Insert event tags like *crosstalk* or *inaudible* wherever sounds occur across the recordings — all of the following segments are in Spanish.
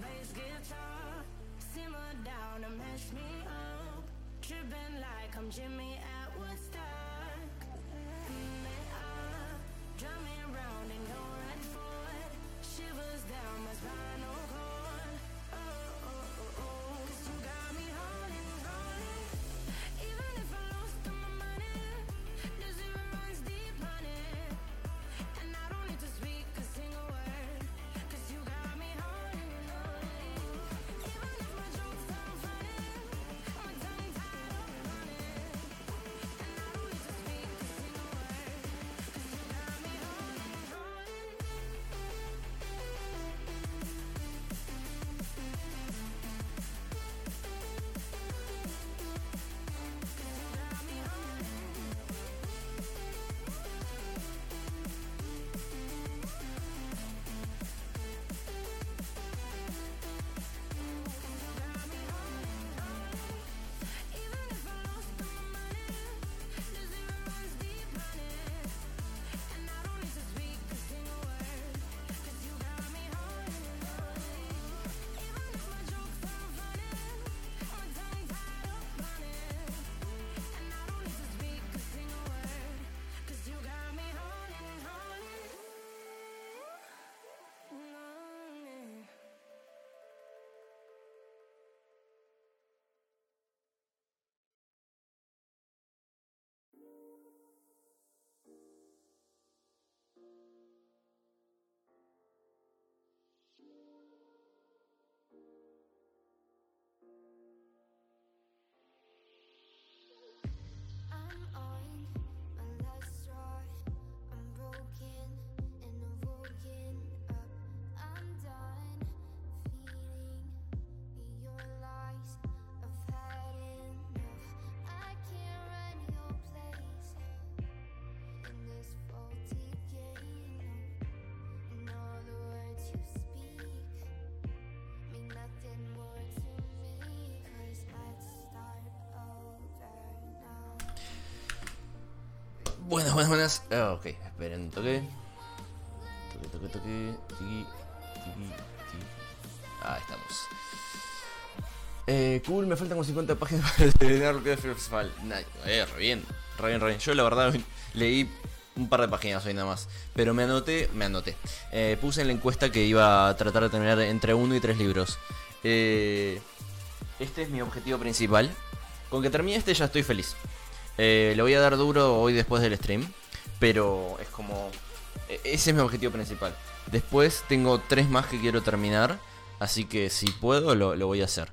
bass guitar. Simmer down and mess me up. Tripping like I'm Jimmy. Buenas, buenas, buenas. Ah, ok, esperen, toque. Toque, toque, toque. Tiki. Ah, estamos. Eh, cool, me faltan como 50 páginas para terminar lo que es eh, re bien, re bien, re bien. Yo la verdad leí un par de páginas hoy nada más. Pero me anoté, me anoté. Eh, puse en la encuesta que iba a tratar de terminar entre uno y tres libros. Eh, este es mi objetivo principal. Con que termine este ya estoy feliz. Eh, le voy a dar duro hoy después del stream. Pero es como. e- Ese es mi objetivo principal. Después tengo tres más que quiero terminar. Así que si puedo, lo, voy a hacer.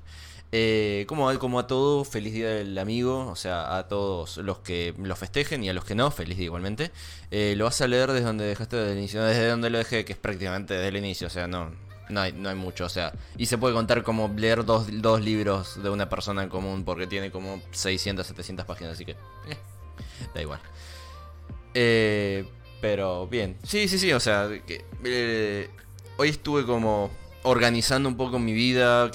Eh, como, como a todo, feliz día del amigo. O sea, a todos los que lo festejen y a los que no, feliz día igualmente. Eh, lo vas a leer desde donde dejaste desde el inicio. Desde donde lo dejé, que es prácticamente desde el inicio. O sea, no, no, hay, no hay mucho. O sea, y se puede contar como leer dos, dos libros de una persona en común. Porque tiene como 600, 700 páginas. Así que, eh, da igual. Eh, pero bien. Sí, sí, sí. O sea, que, eh, hoy estuve como organizando un poco mi vida,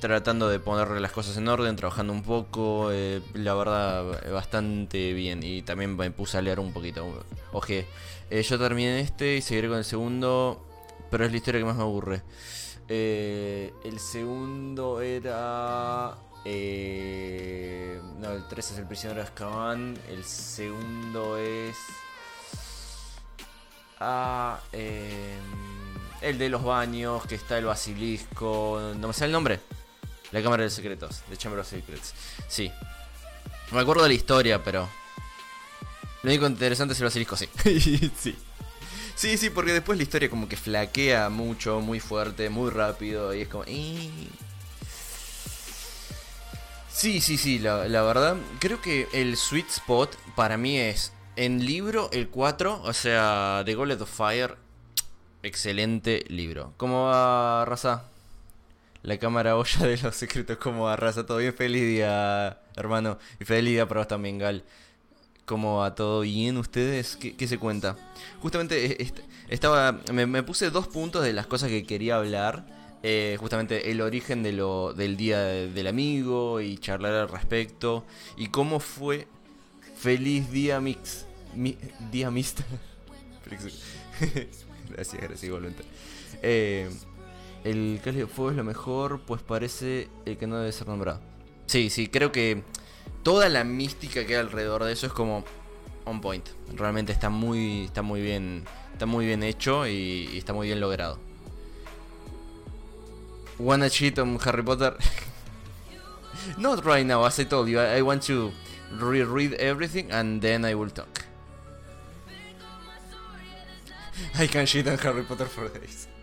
tratando de poner las cosas en orden, trabajando un poco, eh, la verdad bastante bien y también me puse a leer un poquito. Oje, yo terminé este y seguiré con el segundo, pero es la historia que más me aburre. Eh, el segundo era... eh, no, el 3 es el prisionero de Azkaban, el segundo es... Ah, eh, el de los baños, que está el basilisco. No me sale el nombre. La Cámara de Secretos, de Chamber of Secrets. Sí. Me acuerdo de la historia, pero. Lo único interesante es el basilisco, sí. *laughs* sí. Sí, sí, porque después la historia como que flaquea mucho, muy fuerte, muy rápido. Y es como. Sí, sí, sí, la, la verdad. Creo que el sweet spot para mí es. En libro, el 4, o sea, The Goblet of Fire. Excelente libro. ¿Cómo va, raza? La cámara olla de los secretos, ¿cómo va, raza? ¿Todo bien? Feliz día, hermano. Y feliz día para vos también, Gal. ¿Cómo va todo bien ustedes? ¿Qué, qué se cuenta? Justamente eh, est- estaba. Me, puse dos puntos de las cosas que quería hablar. Eh, justamente el origen de lo, del día de- del amigo y charlar al respecto. Y cómo fue. Feliz día mix. mi- día mixta. *laughs* *laughs* gracias, gracias, igualmente. Eh, el Cáliz de Fuego es lo mejor, pues parece el que no debe ser nombrado. Sí, sí, creo que toda la mística que hay alrededor de eso es como on point. Realmente está muy, está muy bien, está muy bien hecho y, está muy bien logrado. Wanna cheat on Harry Potter? *laughs* Not right now, as I told you. I, I want to reread everything and then I will talk. *laughs* I can cheat on Harry Potter for days. *laughs*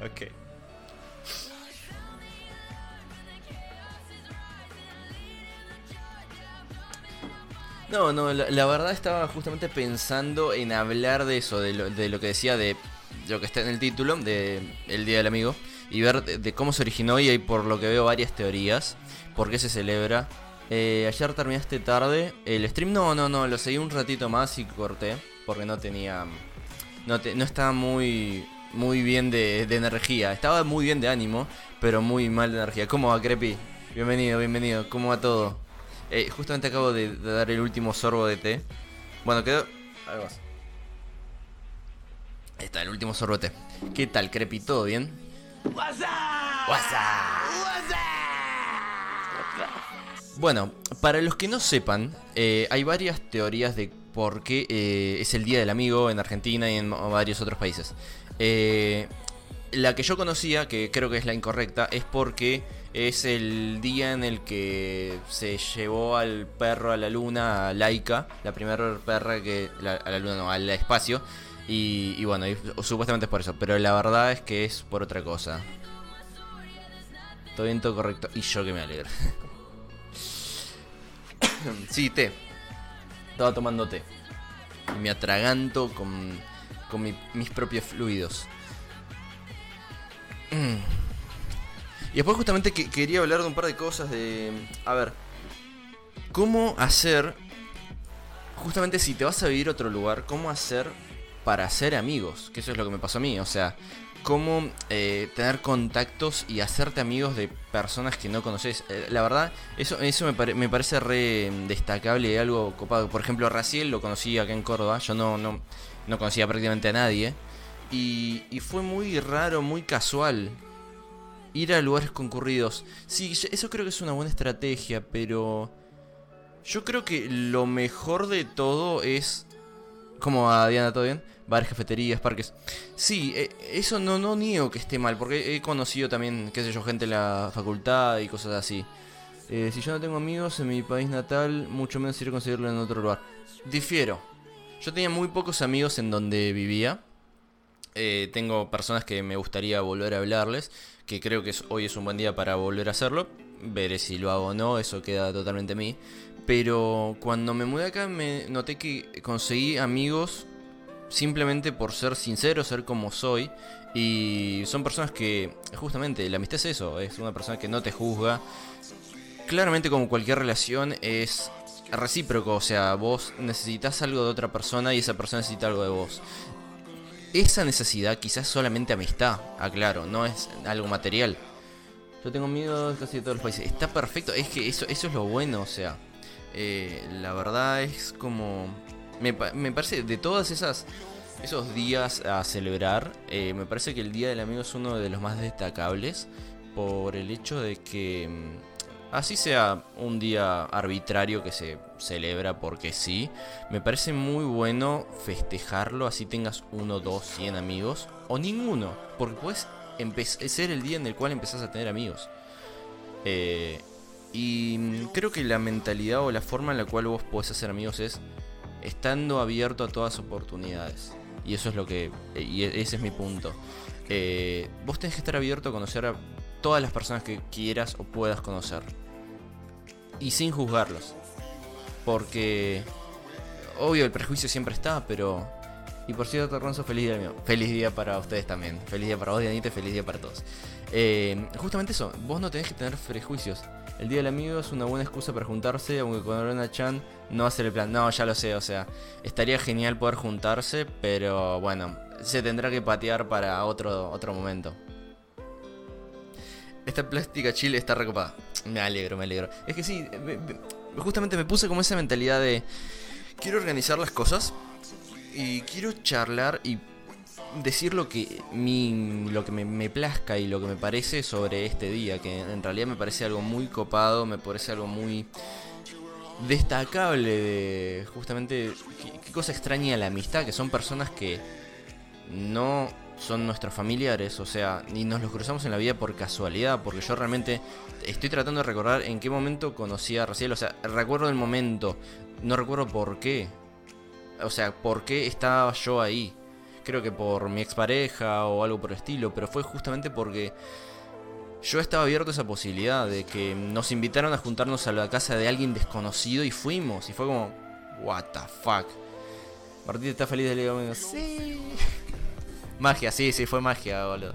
Okay. No, no, la, verdad estaba justamente pensando en hablar de eso, de lo, de lo que decía, de lo que está en el título, de El Día del Amigo, y ver de, cómo se originó y hay por lo que veo varias teorías, por qué se celebra. Eh, ayer terminaste tarde, el stream no, no, no, lo seguí un ratito más y corté, porque no tenía, no, te- no estaba muy, muy bien de energía, estaba muy bien de ánimo, pero muy mal de energía. ¿Cómo va, Crepi? Bienvenido, bienvenido, ¿cómo va todo? Eh, justamente acabo de, de dar el último sorbo de té. Bueno, quedó. Algo más. Ahí está, el último sorbo de té. ¿Qué tal, Crepi? ¿Todo bien? WhatsApp. Bueno, para los que no sepan, eh, hay varias teorías de por qué eh, es el Día del Amigo en Argentina y en varios otros países. Eh, la que yo conocía, que creo que es la incorrecta, es porque es el día en el que se llevó al perro a la luna, a Laika, la primera perra que... la- a la luna no, al espacio. Y, bueno, supuestamente es por eso, pero la verdad es que es por otra cosa. Todo bien, todo correcto. Y yo que me alegro. *coughs* sí, té. Estaba tomando té. Y me atraganto con, con mi- mis propios fluidos. Y después justamente que- quería hablar de un par de cosas de... A ver. ¿Cómo hacer... Justamente si te vas a vivir a otro lugar, ¿cómo hacer para hacer amigos? Que eso es lo que me pasó a mí. O sea, cómo eh, tener contactos y hacerte amigos de personas que no conoces. Eh, la verdad, eso, eso me, pare- me parece re destacable y algo copado. Por ejemplo, Raciel lo conocí acá en Córdoba. Yo no, no, no conocía prácticamente a nadie. Y, y fue muy raro, muy casual. Ir a lugares concurridos. Sí, eso creo que es una buena estrategia, pero... Yo creo que lo mejor de todo es... ¿Cómo va, Diana? ¿Todo bien? Bares, cafeterías, parques. Sí, eh, eso no, no niego que esté mal, porque he conocido también, qué sé yo, gente en la facultad y cosas así. Eh, si yo no tengo amigos en mi país natal, mucho menos iré a conseguirlo en otro lugar. Difiero. Yo tenía muy pocos amigos en donde vivía. Eh, tengo personas que me gustaría volver a hablarles, que creo que hoy es un buen día para volver a hacerlo. Veré si lo hago o no, eso queda totalmente a mí. Pero cuando me mudé acá me noté que conseguí amigos simplemente por ser sincero, ser como soy. Y son personas que, justamente, la amistad es eso, es una persona que no te juzga. Claramente como cualquier relación es recíproco, o sea, vos necesitas algo de otra persona y esa persona necesita algo de vos. Esa necesidad quizás solamente amistad, aclaro, no es algo material. Yo tengo casi de todos los países. Está perfecto, es que eso, eso es lo bueno, o sea. eh, la verdad es como... Me, me parece, de todas esas... Esos días a celebrar, eh, me parece que el Día del Amigo es uno de los más destacables por el hecho de que mm, así sea un día arbitrario que se celebra porque sí, me parece muy bueno festejarlo, así tengas uno, dos, cien amigos, o ninguno, porque puedes ser el día en el cual empezás a tener amigos. Eh, y creo que la mentalidad o la forma en la cual vos podés hacer amigos es estando abierto a todas oportunidades. Y eso es lo que. Y e- ese es mi punto. Eh, vos tenés que estar abierto a conocer a todas las personas que quieras o puedas conocer. Y sin juzgarlos. Porque. Obvio, el prejuicio siempre está, pero. Y por cierto, Ronzo, feliz día mío. Feliz día para ustedes también. Feliz día para vos, Dianita, feliz día para todos. Eh, justamente eso, vos no tenés que tener prejuicios. El día del amigo es una buena excusa para juntarse, aunque con Lorena Chan no va el plan. No, ya lo sé, o sea, estaría genial poder juntarse, pero bueno, se tendrá que patear para otro, otro momento. Esta plástica chile está recopada. Me alegro, me alegro. Es que sí, me- me- justamente me puse como esa mentalidad de... Quiero organizar las cosas y quiero charlar y decir lo que mi, lo que me, plazca y lo que me parece sobre este día, que en realidad me parece algo muy copado, me parece algo muy destacable de justamente qué cosa extraña la amistad, que son personas que no son nuestros familiares, o sea, ni nos los cruzamos en la vida por casualidad, porque yo realmente estoy tratando de recordar en qué momento conocí a Raciel, o sea, recuerdo el momento, no recuerdo por qué, o sea, por qué estaba yo ahí. Creo que por mi expareja o algo por el estilo, pero fue justamente porque yo estaba abierto a esa posibilidad de que nos invitaron a juntarnos a la casa de alguien desconocido y fuimos, y fue como, what the fuck. Martín está feliz de leer, sí. *laughs* Magia, sí, sí, fue magia, boludo.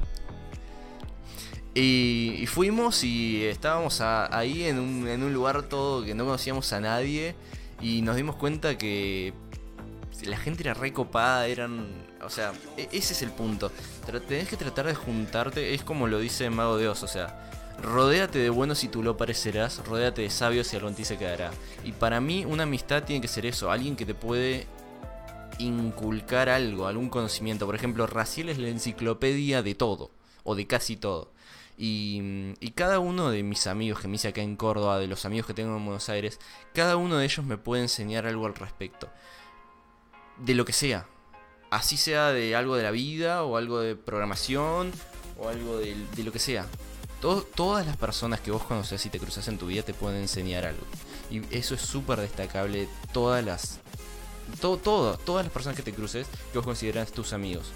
Y, fuimos y estábamos ahí en un, en un lugar todo que no conocíamos a nadie. Y nos dimos cuenta que la gente era recopada, eran. O sea, e, ese es el punto. Tenés que tratar de juntarte, es como lo dice Mago de Oz, o sea. Rodéate de buenos y tú lo parecerás, rodéate de sabios y algo en ti se quedará. Y para mí una amistad tiene que ser eso, alguien que te puede inculcar algo, algún conocimiento. Por ejemplo, Raciel es la enciclopedia de todo, o de casi todo. Y, cada uno de mis amigos que me hice acá en Córdoba, de los amigos que tengo en Buenos Aires, cada uno de ellos me puede enseñar algo al respecto. De lo que sea. Así sea de algo de la vida, o algo de programación, o algo de, lo que sea. todas las personas que vos conoces y te cruzas en tu vida te pueden enseñar algo. Y eso es súper destacable. Todas las todo, todo, todas las personas que te cruces que vos consideras tus amigos.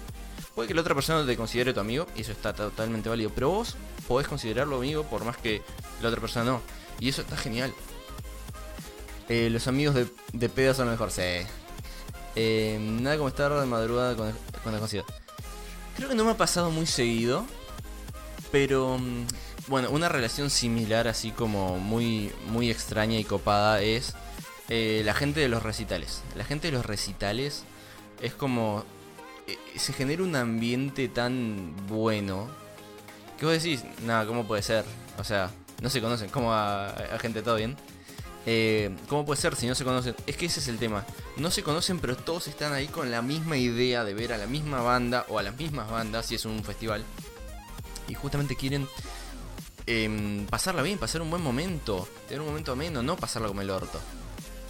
Puede que la otra persona te considere tu amigo, y eso está totalmente válido, pero vos podés considerarlo amigo por más que la otra persona no. Y eso está genial. Eh, los amigos de, de peda lo mejor, sí. Eh, nada como estar de madrugada con, con desconocido. Creo que no me ha pasado muy seguido, pero mm, bueno, una relación similar, así como muy, muy extraña y copada, es eh, la gente de los recitales. La gente de los recitales es como... Eh, se genera un ambiente tan bueno. Que vos decís, nada, ¿cómo puede ser? O sea, no se conocen. ¿Cómo a, gente todo bien? Eh, ¿Cómo puede ser si no se conocen? Es que ese es el tema. No se conocen, pero todos están ahí con la misma idea de ver a la misma banda o a las mismas bandas si es un festival. Y justamente quieren em, pasarla bien, pasar un buen momento, tener un momento ameno, no pasarla como el orto.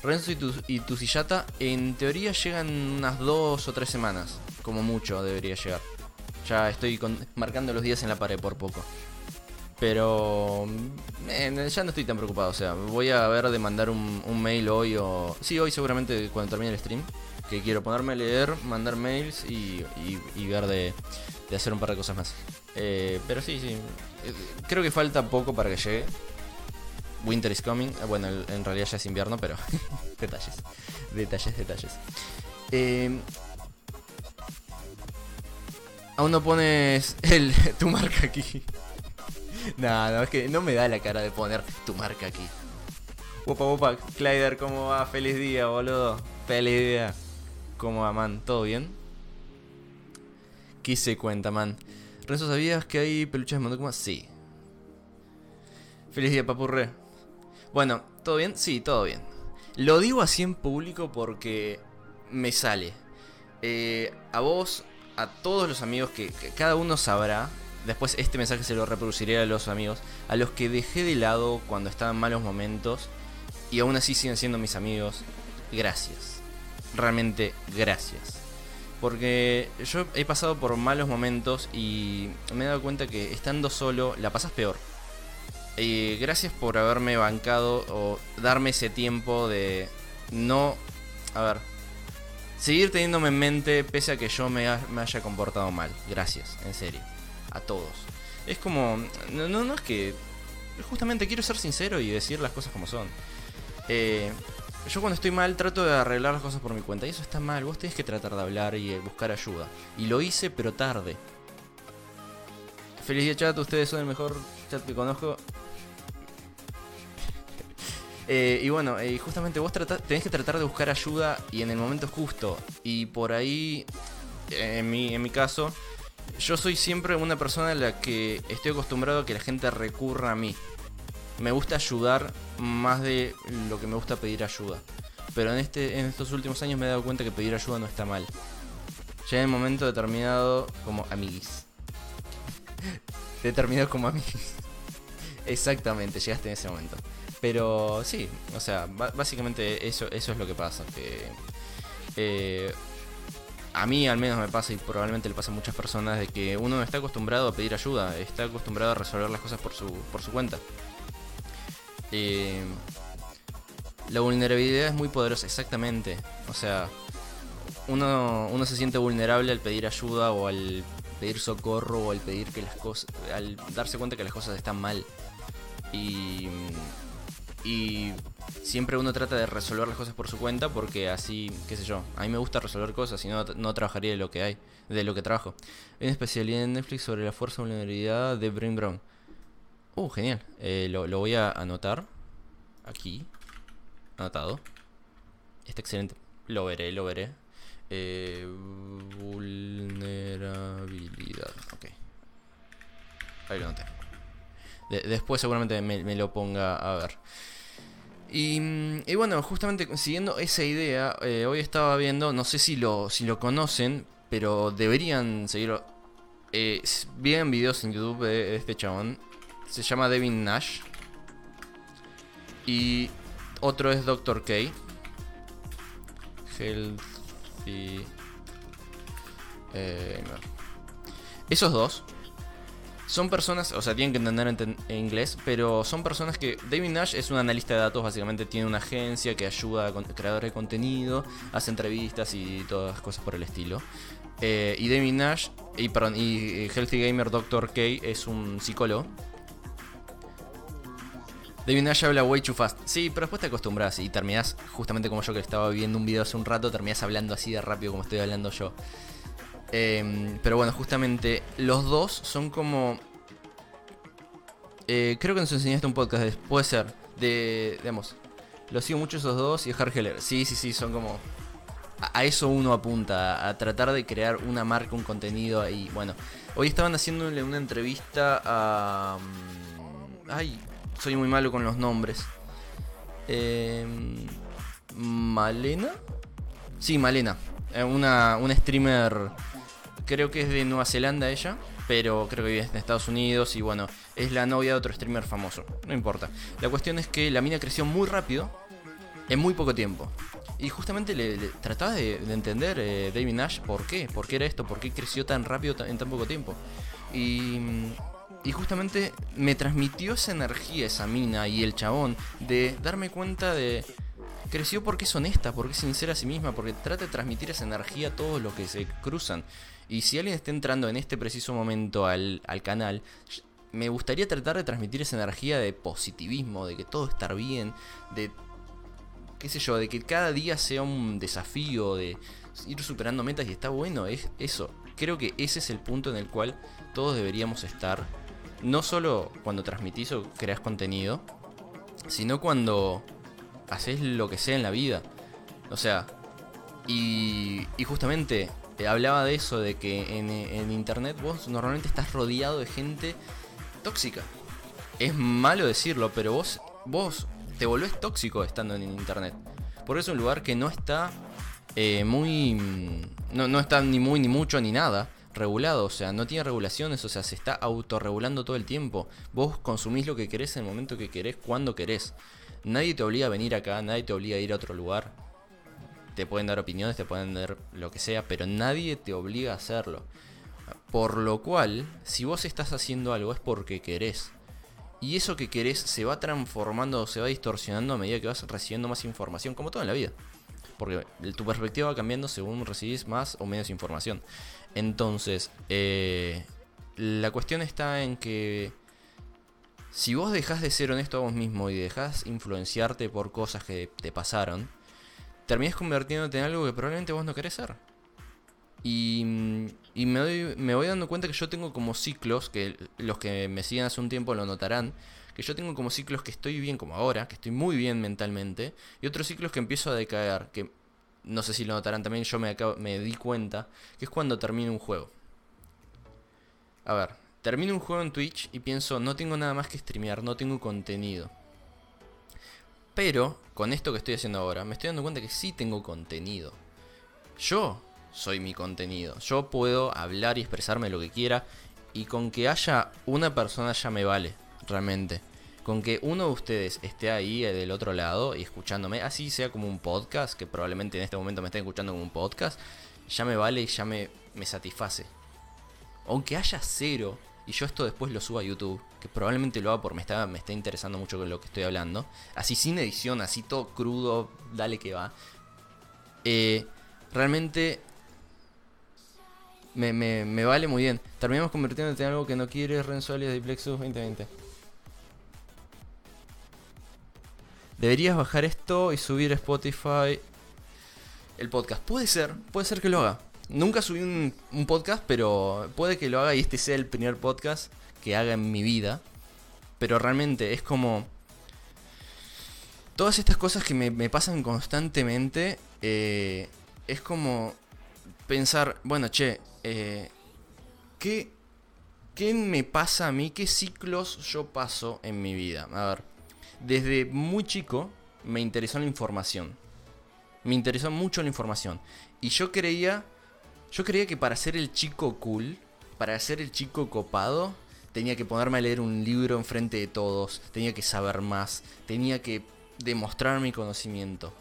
Renzo y tu, y tu sillata, en teoría llegan unas dos o tres semanas. Como mucho debería llegar. Ya estoy marcando los días en la pared por poco. Pero eh, ya no estoy tan preocupado. O sea, voy a ver de mandar un, mail hoy o. Sí, hoy seguramente cuando termine el stream. Que quiero ponerme a leer, mandar mails y, ver de, hacer un par de cosas más. Eh, pero sí, sí. Eh, creo que falta poco para que llegue. Winter is coming. Ah, bueno, en realidad ya es invierno, pero *laughs* detalles. Detalles, detalles. Eh, aún no pones el, tu marca aquí. *laughs* no, no, es que no me da la cara de poner tu marca aquí. Opa, opa, Clyder, ¿cómo va? Feliz día, boludo. Feliz día. ¿Cómo va, man? ¿Todo bien? ¿Qué se cuenta, man? Renzo, ¿sabías que hay peluches de Monokuma? Sí. Feliz día, papurre. Bueno, ¿todo bien? Sí, todo bien. Lo digo así en público porque me sale. Eh, a vos, a todos los amigos que, cada uno sabrá. Después este mensaje se lo reproduciré a los amigos. A los que dejé de lado cuando estaban malos momentos. Y aún así siguen siendo mis amigos. Gracias. Realmente gracias. Porque yo he pasado por malos momentos y me he dado cuenta que estando solo la pasas peor. Y gracias por haberme bancado o darme ese tiempo de no... A ver. Seguir teniéndome en mente pese a que yo me, haya comportado mal. Gracias, en serio. A todos. Es como... No, no, es que... Justamente quiero ser sincero y decir las cosas como son. Eh, yo cuando estoy mal trato de arreglar las cosas por mi cuenta. Y eso está mal. Vos tenés que tratar de hablar y buscar ayuda. Y lo hice, pero tarde. Feliz día chat, ustedes son el mejor chat que conozco. Eh, y bueno, y justamente vos tenés que tratar de buscar ayuda y en el momento justo. Y por ahí, en mi, en mi caso, yo soy siempre una persona en la que estoy acostumbrado a que la gente recurra a mí. Me gusta ayudar más de lo que me gusta pedir ayuda. Pero en, este, en estos últimos años me he dado cuenta que pedir ayuda no está mal. Ya en el momento determinado como amiguis. *laughs* determinado como amiguis. *laughs* Exactamente, llegaste en ese momento. Pero sí, o sea, básicamente eso, eso es lo que pasa. Que eh, a mí al menos me pasa y probablemente le pasa a muchas personas de que uno no está acostumbrado a pedir ayuda, está acostumbrado a resolver las cosas por su, por su cuenta. Eh, la vulnerabilidad es muy poderosa, exactamente. O sea, uno, uno se siente vulnerable al pedir ayuda o al pedir socorro o al pedir que las cosas, al darse cuenta que las cosas están mal. Y, y siempre uno trata de resolver las cosas por su cuenta porque así, qué sé yo, a mí me gusta resolver cosas y no, no trabajaría de lo que hay, de lo que trabajo. Hay una especialidad en Netflix sobre la fuerza vulnerabilidad de Brain Brown. Uh, genial. Eh, lo, lo voy a anotar aquí. Anotado. Está excelente. Lo veré, lo veré. Eh, vulnerabilidad. Ok. Ahí lo noté. Después seguramente me, lo ponga a ver. Y, bueno, justamente siguiendo esa idea, eh, hoy estaba viendo, no sé si lo, si lo conocen, pero deberían seguirlo. Eh, en videos en YouTube de este chabón. Se llama Devin Nash. Y otro es Doctor K. Healthy. Eh, Esos dos son personas, o sea, tienen que entender en, inglés, pero son personas que. David Nash es un analista de datos, básicamente tiene una agencia que ayuda a creadores de contenido, hace entrevistas y todas las cosas por el estilo. Eh, y David Nash, y, perdón, y Healthy Gamer Dr. K es un psicólogo David Nash habla way too fast. Sí, pero después te acostumbras y terminás, justamente como yo que estaba viendo un video hace un rato, terminás hablando así de rápido como estoy hablando yo. Em, pero bueno, justamente los dos son como... Eh, creo que nos enseñaste un podcast, puede ser, de... Digamos, los sigo mucho esos dos y Hard Heller. Sí, sí, sí, son como... A, eso uno apunta, a tratar de crear una marca, un contenido ahí. Bueno, hoy estaban haciéndole una entrevista a... Mm, ay, soy muy malo con los nombres. Em, Malena. Sí, Malena. Eh, una, una streamer. Creo que es de Nueva Zelanda ella. Pero creo que vive en Estados Unidos. Y bueno, es la novia de otro streamer famoso. No importa. La cuestión es que la mina creció muy rápido. En muy poco tiempo. Y justamente le, trataba de, entender eh, David Nash por qué. ¿Por qué era esto? ¿Por qué creció tan rápido en tan poco tiempo? Y y justamente me transmitió esa energía, esa mina y el chabón, de darme cuenta de... Creció porque es honesta, porque es sincera a sí misma, porque trata de transmitir esa energía a todos los que se cruzan. Y si alguien está entrando en este preciso momento al, al canal, me gustaría tratar de transmitir esa energía de positivismo, de que todo estar bien, de qué sé yo, de que cada día sea un desafío, de ir superando metas y está bueno, es eso. Creo que ese es el punto en el cual todos deberíamos estar no solo cuando transmitís o creas contenido, sino cuando haces lo que sea en la vida. O sea, y, y justamente hablaba de eso, de que en, internet vos normalmente estás rodeado de gente tóxica. Es malo decirlo, pero vos, vos te volvés tóxico estando en internet. Por eso es un lugar que no está eh, muy... No, no está ni muy ni mucho ni nada regulado, o sea, no tiene regulaciones, o sea, se está autorregulando todo el tiempo. Vos consumís lo que querés en el momento que querés, cuando querés. Nadie te obliga a venir acá, nadie te obliga a ir a otro lugar. Te pueden dar opiniones, te pueden dar lo que sea, pero nadie te obliga a hacerlo. Por lo cual, si vos estás haciendo algo es porque querés. Y eso que querés se va transformando, se va distorsionando a medida que vas recibiendo más información, como todo en la vida. Porque tu perspectiva va cambiando según recibís más o menos información. Entonces, eh, la cuestión está en que si vos dejas de ser honesto a vos mismo y dejas influenciarte por cosas que te pasaron, terminás convirtiéndote en algo que probablemente vos no querés ser. Y, me, me, voy dando cuenta que yo tengo como ciclos, que los que me siguen hace un tiempo lo notarán, que yo tengo como ciclos que estoy bien como ahora, que estoy muy bien mentalmente, y otros ciclos que empiezo a decaer, que no sé si lo notarán también, yo me, me di cuenta, que es cuando termino un juego. A ver, termino un juego en Twitch y pienso, no tengo nada más que streamear, no tengo contenido. Pero, con esto que estoy haciendo ahora, me estoy dando cuenta que sí tengo contenido. Yo soy mi contenido. Yo puedo hablar y expresarme lo que quiera. Y con que haya una persona ya me vale, realmente. Con que uno de ustedes esté ahí eh, del otro lado y escuchándome, así sea como un podcast, que probablemente en este momento me estén escuchando como un podcast, ya me vale y ya me, me satisface. Aunque haya cero, y yo esto después lo subo a YouTube, que probablemente lo haga porque me está, me está interesando mucho con lo que estoy hablando, así sin edición, así todo crudo, dale que va. Eh, realmente me, me, vale muy bien. Terminamos convirtiéndote en algo que no quieres, Renzo alias de Plexus 2020. Deberías bajar esto y subir a Spotify el podcast. Puede ser, puede ser que lo haga. Nunca subí un, podcast, pero puede que lo haga y este sea el primer podcast que haga en mi vida. Pero realmente es como... Todas estas cosas que me, me pasan constantemente, eh, es como pensar, bueno, che, eh, ¿qué, ¿qué me pasa a mí? ¿Qué ciclos yo paso en mi vida? A ver, desde muy chico me interesó la información. Me interesó mucho la información. Y yo creía, yo creía que para ser el chico cool, para ser el chico copado, tenía que ponerme a leer un libro enfrente de todos, tenía que saber más, tenía que demostrar mi conocimiento.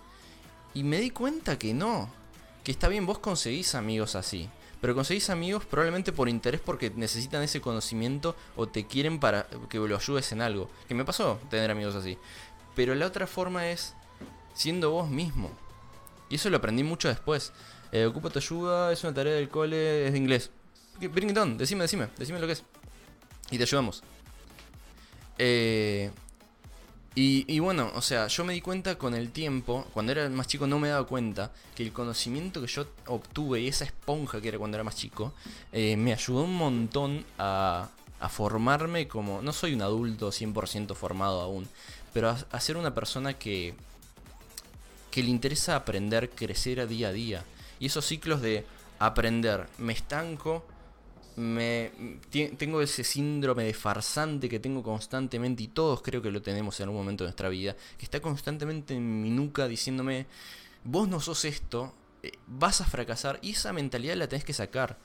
Y me di cuenta que no, que está bien, vos conseguís amigos así, pero conseguís amigos probablemente por interés porque necesitan ese conocimiento o te quieren para que lo ayudes en algo. Que me pasó tener amigos así. Pero la otra forma es siendo vos mismo. Y eso lo aprendí mucho después. Eh, ocupa tu ayuda, es una tarea del cole, es de inglés. Brington, decime, decime, decime lo que es. Y te ayudamos. Eh, y, bueno, o sea, yo me di cuenta con el tiempo, cuando era más chico no me daba cuenta que el conocimiento que yo obtuve y esa esponja que era cuando era más chico, eh, me ayudó un montón a, a, formarme como, no soy un adulto 100% formado aún, pero a, a, ser una persona que, que le interesa aprender, crecer a día a día. Y esos ciclos de aprender, me estanco, me tengo ese síndrome de farsante que tengo constantemente y todos creo que lo tenemos en algún momento de nuestra vida, que está constantemente en mi nuca diciéndome, vos no sos esto, eh, vas a fracasar y esa mentalidad la tenés que sacar.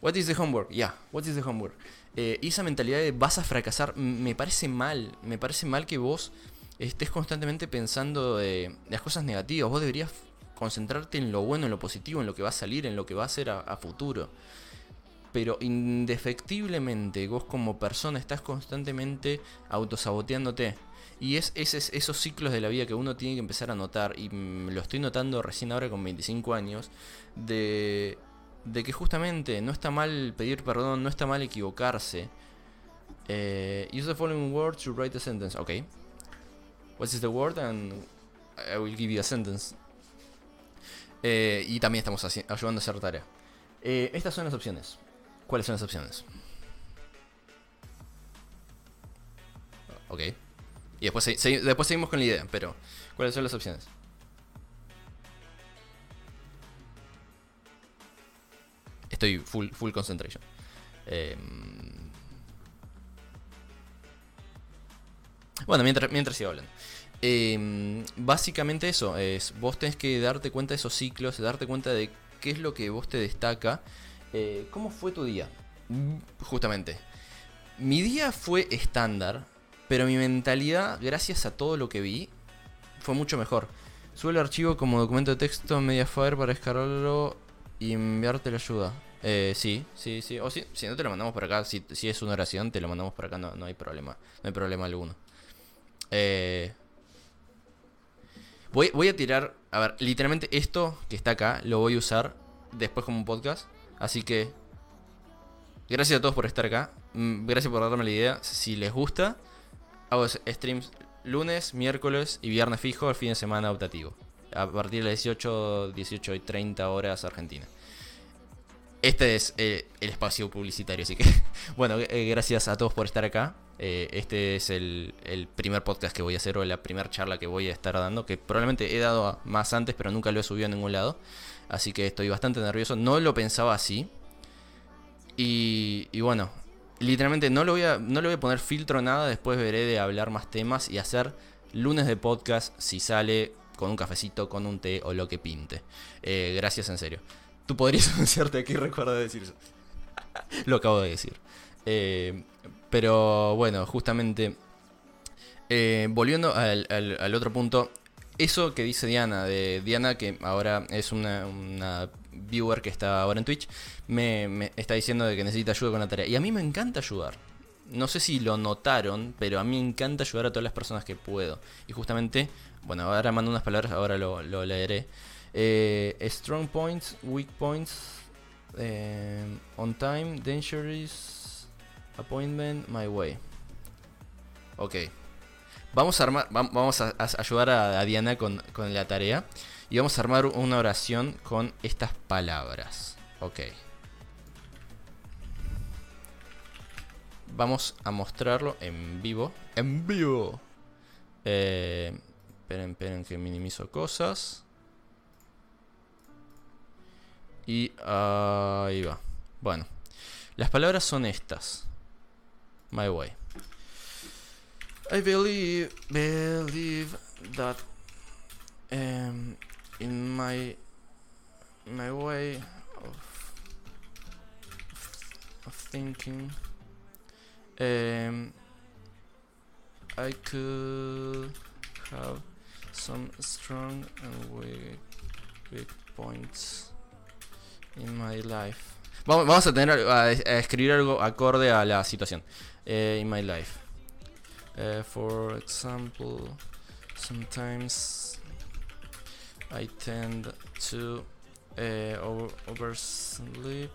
What is the homework? Yeah, what is the homework? Eh, y esa mentalidad de vas a fracasar me parece mal, me parece mal que vos estés constantemente pensando de, las cosas negativas, vos deberías concentrarte en lo bueno, en lo positivo, en lo que va a salir, en lo que va a ser a, futuro pero indefectiblemente vos como persona estás constantemente autosaboteándote. Y es, esos ciclos de la vida que uno tiene que empezar a notar, y lo estoy notando recién ahora con 25 años, de, de que justamente no está mal pedir perdón, no está mal equivocarse. Eh, use the following words to write a sentence. Ok. What is the word? And I will give you a sentence. Eh, y también estamos ayudando a hacer tarea. Eh, estas son las opciones. ¿Cuáles son las opciones? Ok. Y después, después seguimos con la idea, pero ¿cuáles son las opciones? Estoy full, full concentration. Eh, bueno, mientras, mientras sigo hablando. Eh, básicamente eso, es vos tenés que darte cuenta de esos ciclos, darte cuenta de qué es lo que vos te destaca eh, ¿Cómo fue tu día? Justamente. Mi día fue estándar, pero mi mentalidad, gracias a todo lo que vi, fue mucho mejor. Sube el archivo como documento de texto en Mediafire para descargarlo y enviarte la ayuda. Eh, sí, sí, sí. O si, si no te lo mandamos por acá, si, si, es una oración, te lo mandamos por acá, no, no hay problema. No hay problema alguno. Eh, voy, a tirar, a ver, literalmente esto que está acá lo voy a usar después como un podcast. Así que, gracias a todos por estar acá. Mm, gracias por darme la idea. Si les gusta, hago streams lunes, miércoles y viernes fijo, el fin de semana optativo. A partir de las 18, 18 y 30 horas Argentina. Este es eh, el espacio publicitario, así que *laughs* bueno, eh, gracias a todos por estar acá. Eh, este es el, primer podcast que voy a hacer o la primera charla que voy a estar dando, que probablemente he dado más antes, pero nunca lo he subido a ningún lado. Así que estoy bastante nervioso. No lo pensaba así. Y, y bueno, literalmente no, lo voy a, no le voy a poner filtro nada. Después veré de hablar más temas y hacer lunes de podcast si sale con un cafecito, con un té o lo que pinte. Eh, gracias en serio. Tú podrías *laughs* anunciarte aquí, recuerda decir eso. *laughs* lo acabo de decir. Eh, pero bueno, justamente Eh, volviendo al, al, otro punto, eso que dice Diana, de Diana que ahora es una, viewer que está ahora en Twitch, me, me, está diciendo de que necesita ayuda con la tarea. Y a mí me encanta ayudar. No sé si lo notaron, pero a mí me encanta ayudar a todas las personas que puedo. Y justamente, bueno, ahora mando unas palabras, ahora lo, lo leeré. Eh, strong points, weak points, eh, on time, dangerous, appointment, my way. Ok. Vamos a armar, vamos a, ayudar a, Diana con, la tarea. Y vamos a armar una oración con estas palabras. Ok. Vamos a mostrarlo en vivo. En vivo. Eh, esperen, esperen que minimizo cosas. Y ahí va. Bueno, las palabras son estas. My way. I believe, believe that um, in my my way of, of thinking, um, I could have some strong and weak, weak points in my life. Vamos a tener a, escribir algo acorde a la situación. Uh, in my life. Uh, for example, sometimes I tend to uh, over oversleep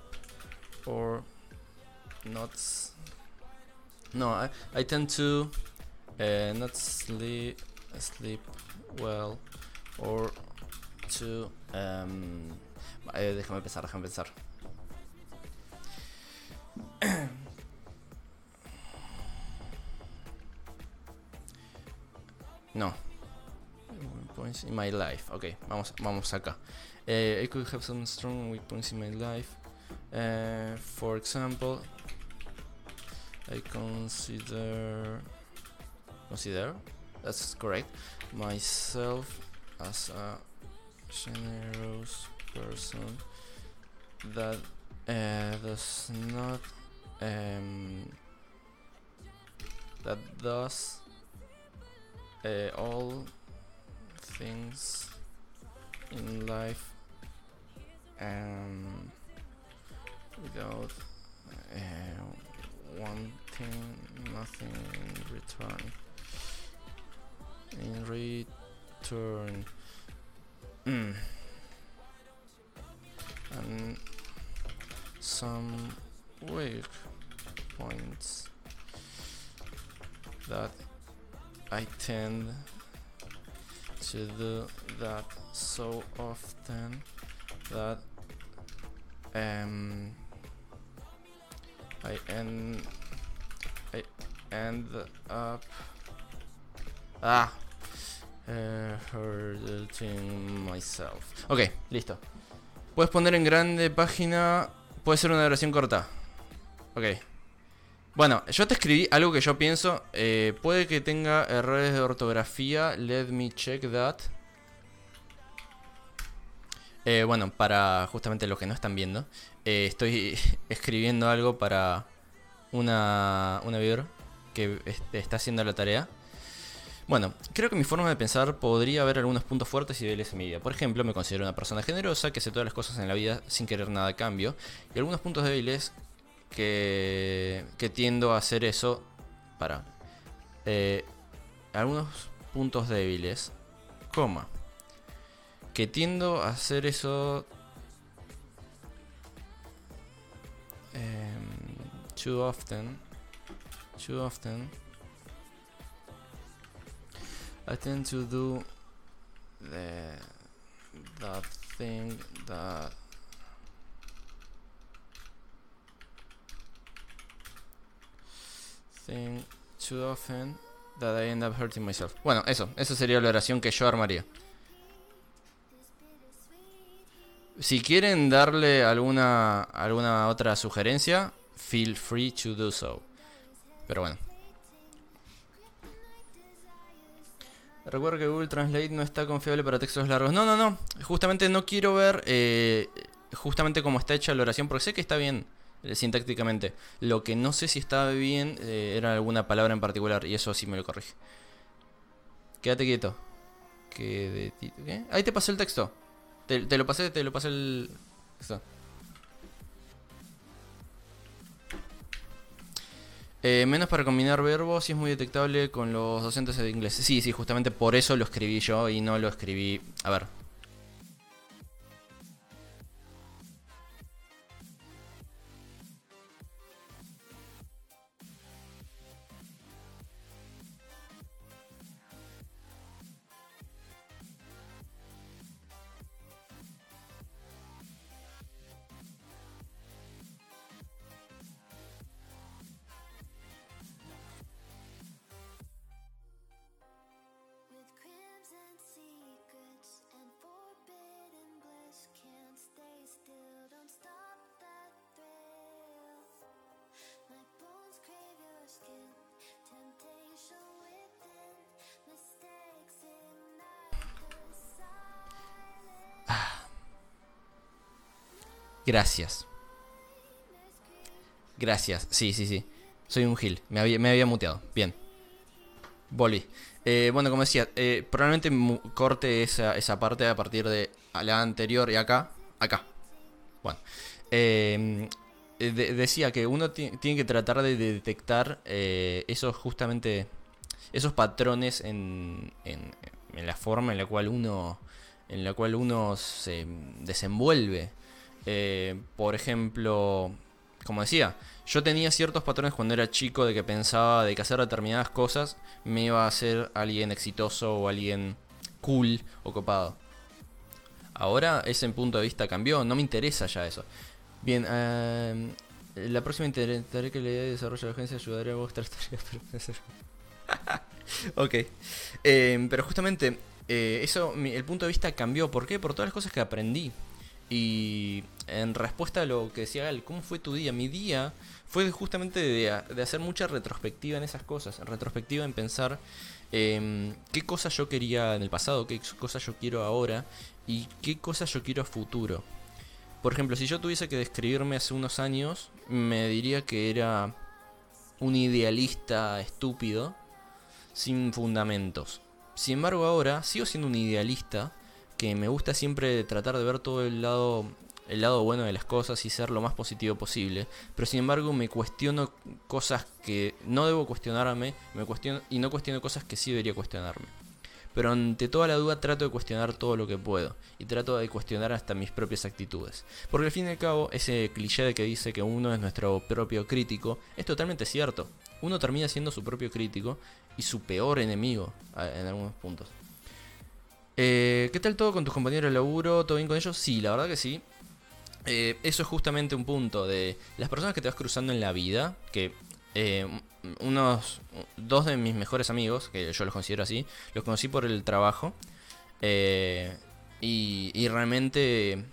or not. No, I, I tend to not sleep sleep well or to um, Eh, déjame pensar, déjame pensar. No. Points in my life. Ok, vamos, vamos acá. Uh, I could have some strong weak points in my life. Uh, for example, I consider consider that's correct myself as a generous person that uh, does not um, that does uh, all things in life um, without uh, wanting nothing in return. In return. Mm and some weak points that I tend to do that so often that um, I end I end up ah uh, hurting myself. Ok, listo. Puedes poner en grande página. Puede ser una oración corta. Ok. Bueno, yo te escribí algo que yo pienso. Eh, puede que tenga errores de ortografía. Let me check that. Eh, bueno, para justamente los que no están viendo. Eh, estoy *laughs* escribiendo algo para una, una viewer que está haciendo la tarea. Bueno, creo que mi forma de pensar podría haber algunos puntos fuertes y débiles en mi vida. Por ejemplo, me considero una persona generosa que hace todas las cosas en la vida sin querer nada a cambio. Y algunos puntos débiles que, tiendo a hacer eso. Para. Eh, algunos puntos débiles, coma. Que tiendo a hacer eso. Um, too often. Too often I tend to do the that thing that too often that I end up hurting myself. Bueno, eso, eso sería la oración que yo armaría. Si quieren darle alguna alguna otra sugerencia, feel free to do so. Pero bueno. Recuerda que Google Translate no está confiable para textos largos. No, no, no. Justamente no quiero ver eh, justamente cómo está hecha la oración, porque sé que está bien sintácticamente. Lo que no sé si está bien eh, era alguna palabra en particular, y eso sí me lo corrige. Quédate quieto. Que ¿Qué? Ahí te pasé el texto. Te, lo pasé, te lo pasé el. Eh, menos para combinar verbos y es muy detectable con los docentes de inglés. Sí, sí, justamente por eso lo escribí yo y no lo escribí. A ver. Gracias. Gracias. Sí, sí, sí. Soy un gil. Me había, me muteado. Bien. Volví. Eh, bueno, como decía, eh, probablemente corte esa, esa parte a partir de la anterior y acá. Acá. Bueno. Eh, de- decía que uno ti- tiene que tratar de detectar eh, esos justamente esos patrones en, en, en la forma en la cual uno en la cual uno se desenvuelve Eh, por ejemplo como decía yo tenía ciertos patrones cuando era chico de que pensaba de que hacer determinadas cosas me iba a hacer alguien exitoso o alguien cool o copado ahora ese punto de vista cambió no me interesa ya eso Bien, eh, la próxima intentaré que la idea de desarrollo de la agencia ayudaré a vuestras tareas. *laughs* pero- ok. Eh, pero justamente, eso, el punto de vista cambió. ¿Por qué? Por todas las cosas que aprendí. Y en respuesta a lo que decía Gal, ¿cómo fue tu día? Mi día fue justamente de, de hacer mucha retrospectiva en esas cosas. Retrospectiva en pensar em, qué cosas yo quería en el pasado, qué cosas yo quiero ahora y qué cosas yo quiero a futuro. Por ejemplo, si yo tuviese que describirme hace unos años, me diría que era un idealista estúpido, sin fundamentos. Sin embargo, ahora sigo siendo un idealista que me gusta siempre tratar de ver todo el lado el lado bueno de las cosas y ser lo más positivo posible, pero sin embargo me cuestiono cosas que no debo cuestionarme, me cuestiono y no cuestiono cosas que sí debería cuestionarme. Pero ante toda la duda trato de cuestionar todo lo que puedo. Y trato de cuestionar hasta mis propias actitudes. Porque al fin y al cabo, ese cliché de que dice que uno es nuestro propio crítico, es totalmente cierto. Uno termina siendo su propio crítico y su peor enemigo en algunos puntos. Eh, ¿Qué tal todo con tus compañeros de laburo? ¿Todo bien con ellos? Sí, la verdad que sí. Eh, eso es justamente un punto de las personas que te vas cruzando en la vida, que eh, unos dos de mis mejores amigos, que yo los considero así, los conocí por el trabajo. y, realmente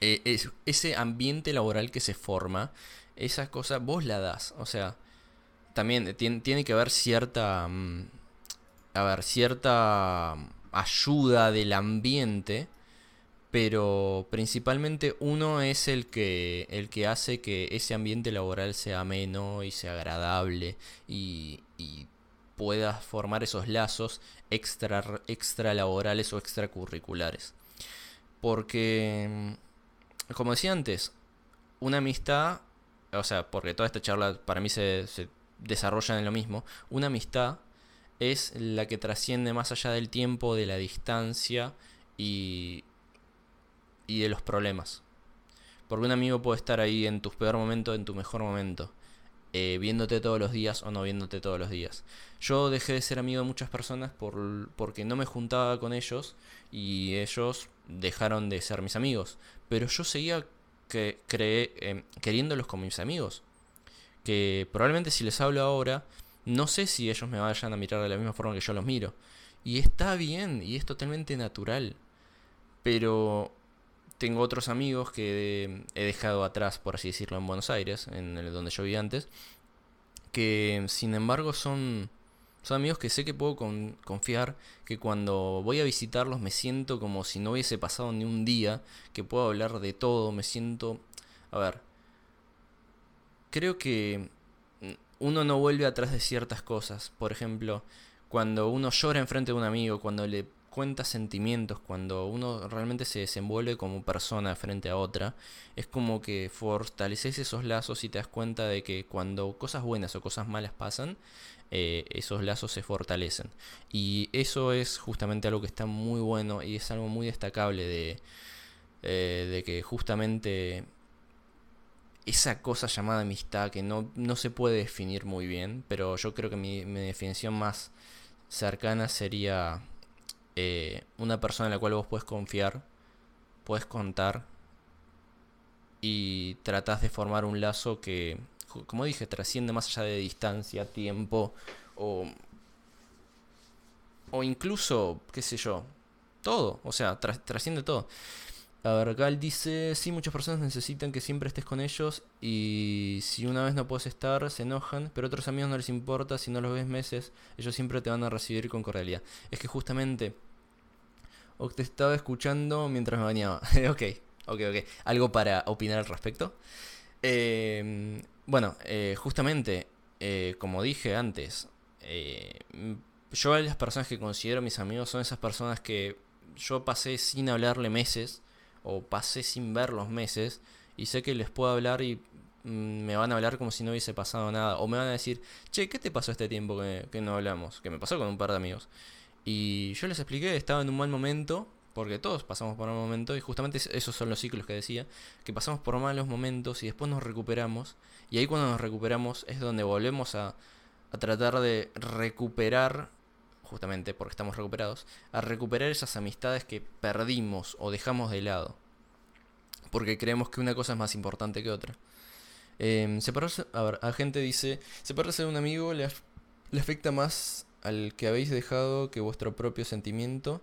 es- ese ambiente laboral que se forma, esa cosa vos la das. O sea, también tiene, tiene que haber cierta... mm, a ver, cierta ayuda del ambiente pero principalmente uno es el que el que hace que ese ambiente laboral sea ameno y sea agradable y, y formar esos lazos extra extra laborales o extracurriculares. Porque como decía antes una amistad o sea porque toda esta charla para mí se desarrolla en lo mismo una amistad es la que trasciende más allá del tiempo de la distancia y y de los problemas. Porque un amigo puede estar ahí en tus peor momentos, en tu mejor momento. eh, viéndote todos los días o no viéndote todos los días. Yo dejé de ser amigo de muchas personas por, porque no me juntaba con ellos y ellos dejaron de ser mis amigos. Pero yo seguía que, creé, eh, queriéndolos como mis amigos. Que probablemente si les hablo ahora, no sé si ellos me vayan a mirar de la misma forma que yo los miro. Y está bien, y es totalmente natural. Pero tengo otros amigos que he dejado atrás, por así decirlo, en Buenos Aires, en el donde yo vivía antes, que sin embargo son, son amigos que sé que puedo con- confiar, que cuando voy a visitarlos me siento como si no hubiese pasado ni un día, que puedo hablar de todo, me siento... A ver, creo que uno no vuelve atrás de ciertas cosas, por ejemplo, cuando uno llora enfrente de un amigo, cuando le cuenta sentimientos, cuando uno realmente se desenvuelve como persona frente a otra, es como que fortaleces esos lazos y te das cuenta de que cuando cosas buenas o cosas malas pasan, eh, esos lazos se fortalecen. Y eso es justamente algo que está muy bueno y es algo muy destacable de, eh, de que justamente esa cosa llamada amistad que no, no se puede definir muy bien, pero yo creo que mi, mi definición más cercana sería eh, una persona en la cual vos puedes confiar, puedes contar y tratás de formar un lazo que, como dije, trasciende más allá de distancia, tiempo o, o incluso, qué sé yo, todo, o sea, tras- trasciende todo. A ver, Gal dice, sí, muchas personas necesitan que siempre estés con ellos y si una vez no puedes estar, se enojan, pero a otros amigos no les importa, si no los ves meses, ellos siempre te van a recibir con cordialidad. Es que justamente, o te estaba escuchando mientras me bañaba. *laughs* ok, ok, ok. ¿Algo para opinar al respecto? Eh, bueno, justamente, eh, como dije antes, eh, yo a las personas que considero mis amigos son esas personas que yo pasé sin hablarle meses o pasé sin verlos meses y sé que les puedo hablar y mm, me van a hablar como si no hubiese pasado nada o me van a decir, che, ¿qué te pasó este tiempo que, no hablamos? Que me pasó con un par de amigos. Y yo les expliqué, estaba en un mal momento, porque todos pasamos por un momento, y justamente es- esos son los ciclos que decía, que pasamos por malos momentos y después nos recuperamos, y ahí cuando nos recuperamos es donde volvemos a tratar de recuperar, justamente porque estamos recuperados, a recuperar esas amistades que perdimos o dejamos de lado, porque creemos que una cosa es más importante que otra. Em, separarse, a ver, a gente dice, separarse de un amigo le, af- le afecta más al que habéis dejado que vuestro propio sentimiento,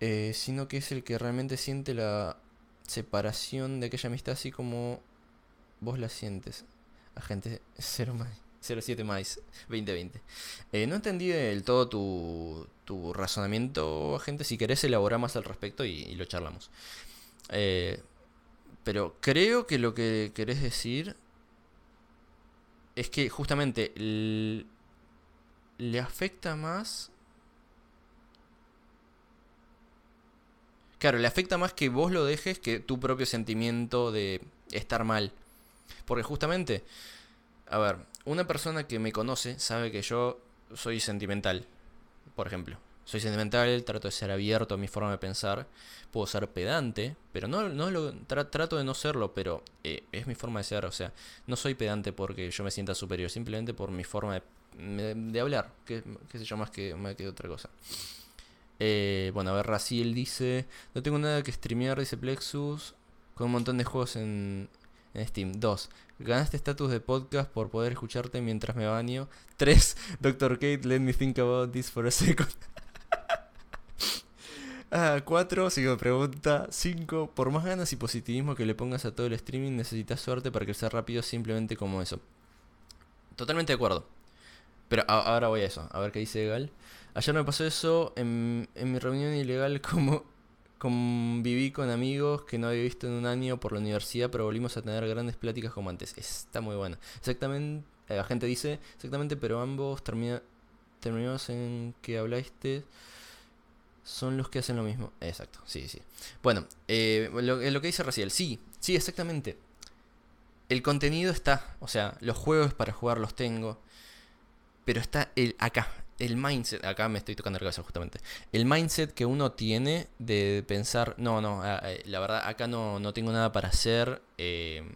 eh, sino que es el que realmente siente la separación de aquella amistad así como vos la sientes. Agente 0 más 07 más 2020. Eh, no entendí del todo tu, tu razonamiento, agente. Si querés elaborar más al respecto y, lo charlamos. Eh, pero creo que lo que querés decir es que justamente le afecta más. Claro, le afecta más que vos lo dejes que tu propio sentimiento de estar mal. Porque justamente, a ver, una persona que me conoce sabe que yo soy sentimental, por ejemplo. Soy sentimental, trato de ser abierto a mi forma de pensar. Puedo ser pedante, pero no, no lo, tra- trato de no serlo, pero eh, es mi forma de ser. O sea, no soy pedante porque yo me sienta superior, simplemente por mi forma de, hablar, que, qué sé yo, más que, más que otra cosa. Eh, bueno, a ver, Raciel dice, no tengo nada que streamear, dice Plexus, con un montón de juegos en, en Steam. 2. Ganaste estatus de podcast por poder escucharte mientras me baño. 3. Dr. Kate, let me think about this for a second. *laughs* 4. Sigo pregunta. 5. Por más ganas y positivismo que le pongas a todo el streaming, necesitas suerte para crecer rápido simplemente como eso. Totalmente de acuerdo. Pero ahora voy a eso, a ver qué dice Gal. Ayer me pasó eso en, en mi reunión ilegal como conviví con amigos que no había visto en un año por la universidad, pero volvimos a tener grandes pláticas como antes. Está muy bueno. Exactamente, eh, la gente dice, exactamente, pero ambos termina, terminamos en que hablaste son los que hacen lo mismo. Exacto, sí, sí. Bueno, eh, lo, lo que dice Raciel, sí, sí, exactamente. El contenido está, o sea, los juegos para jugar los tengo, pero está el acá, el mindset, acá me estoy tocando la cabeza justamente, el mindset que uno tiene de pensar, no, no, la verdad acá no, no tengo nada para hacer, eh,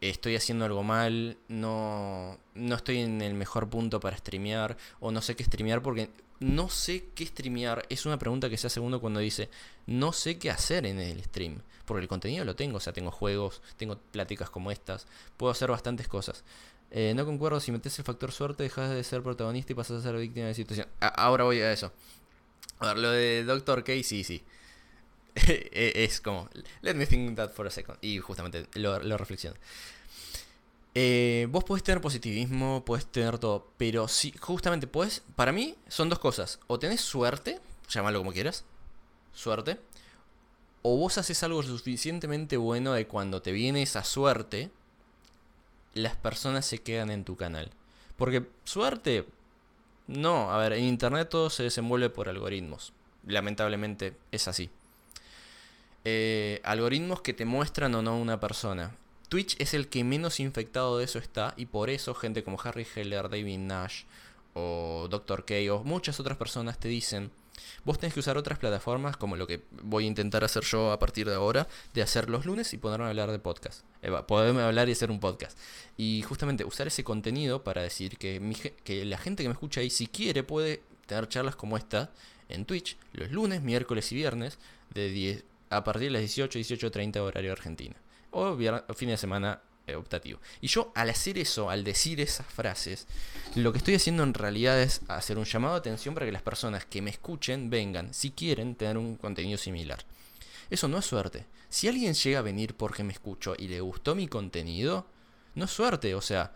estoy haciendo algo mal, no, no estoy en el mejor punto para streamear, o no sé qué streamear porque no sé qué streamear, es una pregunta que se hace uno cuando dice, no sé qué hacer en el stream, porque el contenido lo tengo, o sea, tengo juegos, tengo pláticas como estas, puedo hacer bastantes cosas. Eh, no concuerdo, si metes el factor suerte, dejas de ser protagonista y pasas a ser víctima de la situación. Ahora voy a eso. A ver, lo de Doctor K, sí, sí. *laughs* E- es como, let me think that for a second. Y justamente lo, lo reflexiono. Eh, vos podés tener positivismo, podés tener todo, pero sí, justamente puedes, para mí son dos cosas. O tenés suerte, llámalo como quieras, suerte, o vos haces algo suficientemente bueno de cuando te viene esa suerte, las personas se quedan en tu canal. Porque suerte, No, a ver, en Internet todo se desenvuelve por algoritmos. Lamentablemente es así. Eh, algoritmos que te muestran o no una persona. Twitch es el que menos infectado de eso está y por eso gente como Harry Heller, David Nash o Dr. K o muchas otras personas te dicen, vos tenés que usar otras plataformas como lo que voy a intentar hacer yo a partir de ahora, de hacer los lunes y ponerme a hablar de podcast. Eh, poderme hablar y hacer un podcast. Y justamente usar ese contenido para decir que, mi que la gente que me escucha ahí, si quiere, puede tener charlas como esta en Twitch los lunes, miércoles y viernes de 10, a partir de las 18, 18.30 horario argentina. O fin de semana optativo. Y yo al hacer eso, al decir esas frases, lo que estoy haciendo en realidad es hacer un llamado de atención para que las personas que me escuchen vengan, si quieren, tener un contenido similar. Eso no es suerte. Si alguien llega a venir porque me escuchó y le gustó mi contenido, no es suerte. O sea,